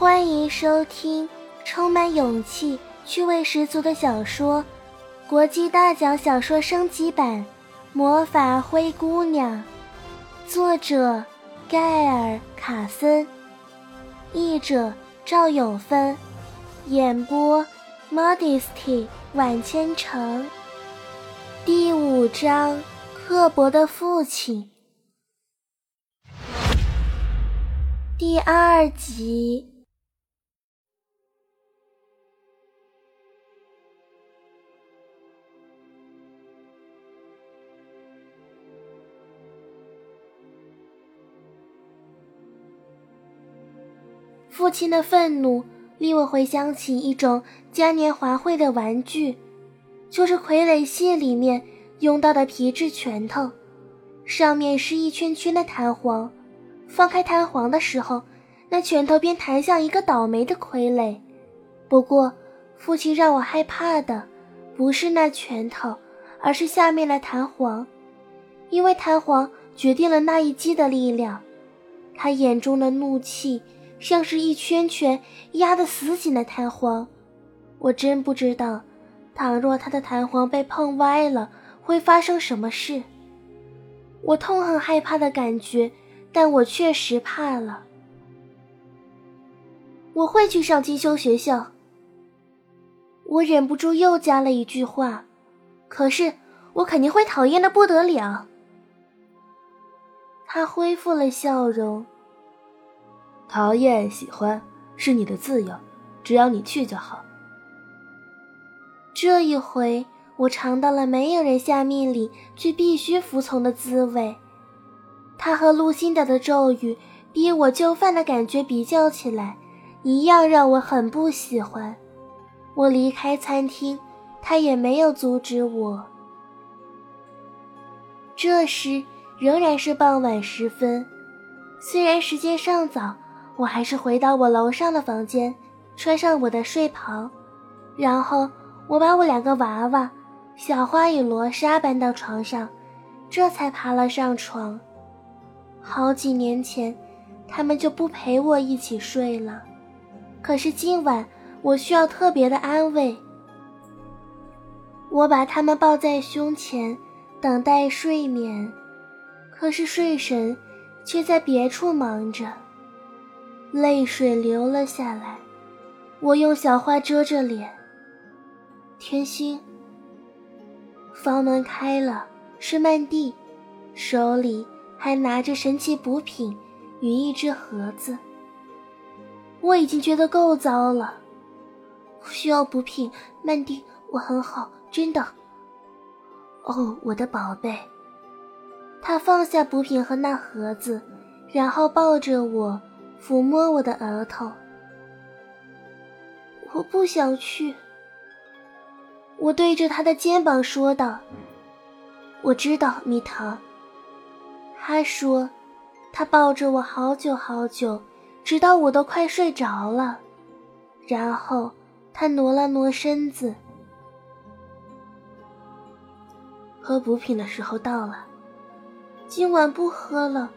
欢迎收听充满勇气、趣味十足的小说《国际大奖小说升级版·魔法灰姑娘》，作者盖尔·卡森，译者赵永芬，演播 Modesty 晚千城。第五章：刻薄的父亲。第二集。父亲的愤怒令我回想起一种嘉年华会的玩具，就是傀儡戏里面用到的皮质拳头，上面是一圈圈的弹簧，放开弹簧的时候，那拳头便弹向一个倒霉的傀儡。不过，父亲让我害怕的不是那拳头，而是下面的弹簧，因为弹簧决定了那一击的力量。他眼中的怒气。像是一圈圈压得死紧的弹簧，我真不知道，倘若他的弹簧被碰歪了，会发生什么事。我痛恨害怕的感觉，但我确实怕了。我会去上精修学校。我忍不住又加了一句话，可是我肯定会讨厌的不得了。他恢复了笑容。讨厌、喜欢是你的自由，只要你去就好。这一回，我尝到了没有人下命令却必须服从的滋味。他和露辛达的咒语逼我就范的感觉比较起来，一样让我很不喜欢。我离开餐厅，他也没有阻止我。这时仍然是傍晚时分，虽然时间尚早。我还是回到我楼上的房间，穿上我的睡袍，然后我把我两个娃娃小花与罗莎搬到床上，这才爬了上床。好几年前，他们就不陪我一起睡了，可是今晚我需要特别的安慰。我把他们抱在胸前，等待睡眠，可是睡神却在别处忙着。泪水流了下来，我用小花遮着脸。天心，房门开了，是曼蒂，手里还拿着神奇补品与一只盒子。我已经觉得够糟了，不需要补品，曼蒂，我很好，真的。哦，我的宝贝。他放下补品和那盒子，然后抱着我。抚摸我的额头，我不想去。我对着他的肩膀说道：“我知道，蜜糖。”他说：“他抱着我好久好久，直到我都快睡着了。”然后他挪了挪身子。喝补品的时候到了，今晚不喝了，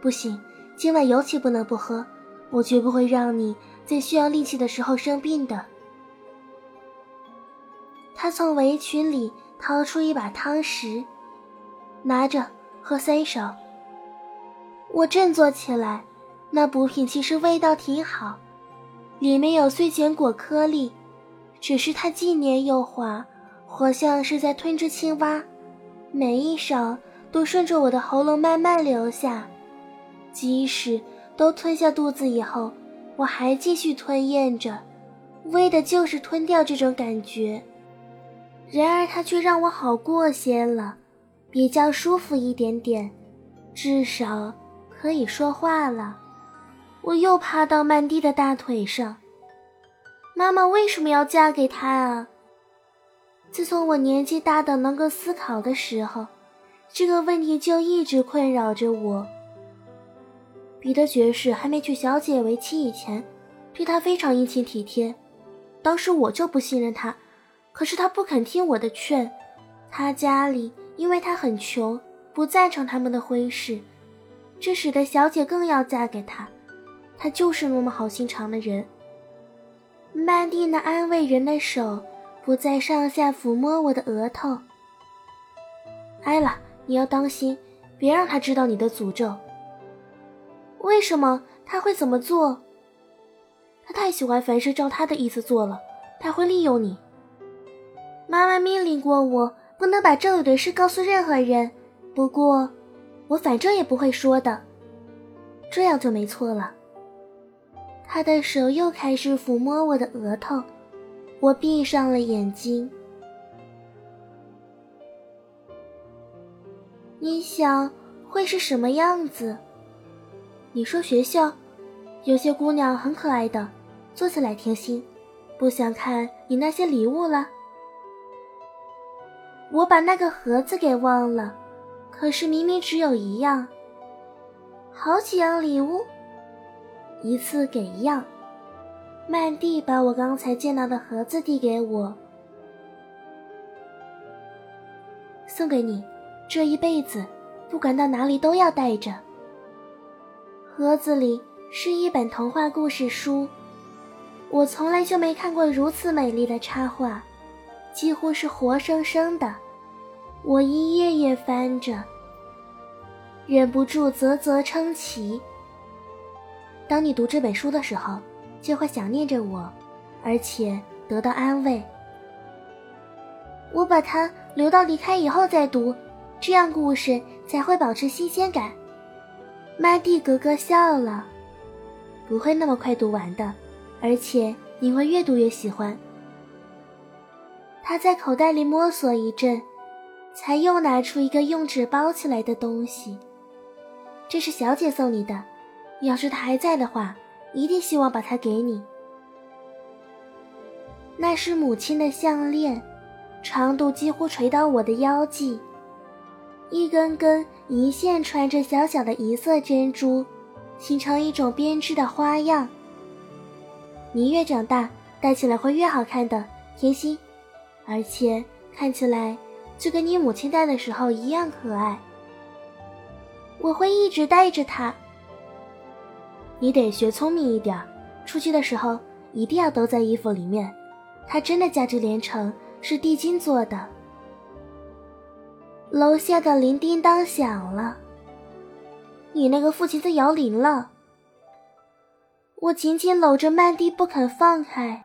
不行。今晚尤其不能不喝，我绝不会让你在需要力气的时候生病的。他从围裙里掏出一把汤匙，拿着喝三勺。我振作起来，那补品其实味道挺好，里面有碎钱果颗粒，只是它既黏又滑，活像是在吞着青蛙，每一勺都顺着我的喉咙慢慢流下。即使都吞下肚子以后，我还继续吞咽着，为的就是吞掉这种感觉。然而，它却让我好过些了，比较舒服一点点，至少可以说话了。我又趴到曼蒂的大腿上。妈妈为什么要嫁给他啊？自从我年纪大的能够思考的时候，这个问题就一直困扰着我。彼得爵士还没娶小姐为妻以前，对她非常殷勤体贴。当时我就不信任他，可是他不肯听我的劝。他家里因为他很穷，不赞成他们的婚事，这使得小姐更要嫁给他。他就是那么好心肠的人。曼蒂那安慰人的手不再上下抚摸我的额头。艾拉，你要当心，别让他知道你的诅咒。为什么他会怎么做？他太喜欢凡事照他的意思做了，他会利用你。妈妈命令过我，不能把这里的事告诉任何人。不过，我反正也不会说的。这样就没错了。他的手又开始抚摸我的额头，我闭上了眼睛。你想会是什么样子？你说学校，有些姑娘很可爱的，坐起来甜心。不想看你那些礼物了。我把那个盒子给忘了，可是明明只有一样。好几样礼物，一次给一样。曼蒂把我刚才见到的盒子递给我，送给你，这一辈子，不管到哪里都要带着。盒子里是一本童话故事书，我从来就没看过如此美丽的插画，几乎是活生生的。我一页页翻着。忍不住啧啧称奇。当你读这本书的时候，就会想念着我，而且得到安慰。我把它留到离开以后再读，这样故事才会保持新鲜感。麦蒂格格笑了，不会那么快读完的，而且你会越读越喜欢。他在口袋里摸索一阵，才又拿出一个用纸包起来的东西。这是小姐送你的，要是她还在的话，一定希望把它给你。那是母亲的项链，长度几乎垂到我的腰际，一根根银线穿着小小的银色珍珠，形成一种编织的花样。你越长大，戴起来会越好看的，甜心，而且看起来就跟你母亲戴的时候一样可爱。我会一直带着它。你得学聪明一点，出去的时候一定要兜在衣服里面。它真的价值连城，是地金做的。楼下的铃叮当响了，你那个父亲在摇铃了。我紧紧搂着曼蒂不肯放开，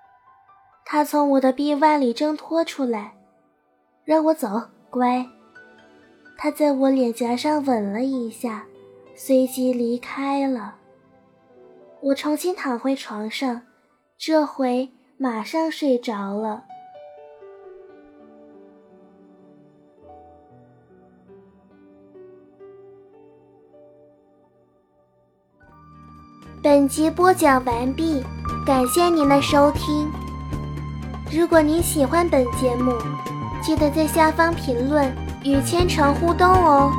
他从我的臂弯里挣脱出来，让我走，乖。他在我脸颊上吻了一下，随即离开了。我重新躺回床上，这回马上睡着了。本集播讲完毕，感谢您的收听。如果您喜欢本节目，记得在下方评论。与千城互动哦。